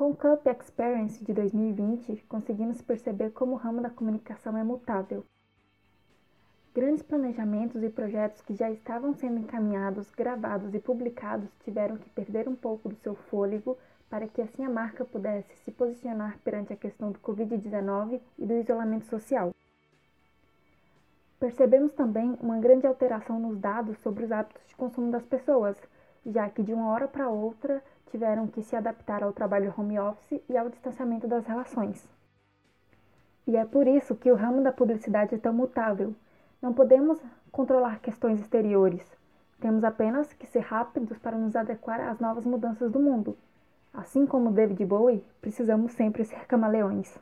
Com o Cup Experience de 2020, conseguimos perceber como o ramo da comunicação é mutável. Grandes planejamentos e projetos que já estavam sendo encaminhados, gravados e publicados tiveram que perder um pouco do seu fôlego para que assim a marca pudesse se posicionar perante a questão do Covid-19 e do isolamento social. Percebemos também uma grande alteração nos dados sobre os hábitos de consumo das pessoas, já que de uma hora para outra tiveram que se adaptar ao trabalho home office e ao distanciamento das relações. E é por isso que o ramo da publicidade é tão mutável. Não podemos controlar questões exteriores. Temos apenas que ser rápidos para nos adequar às novas mudanças do mundo. Assim como David Bowie, precisamos sempre ser camaleões.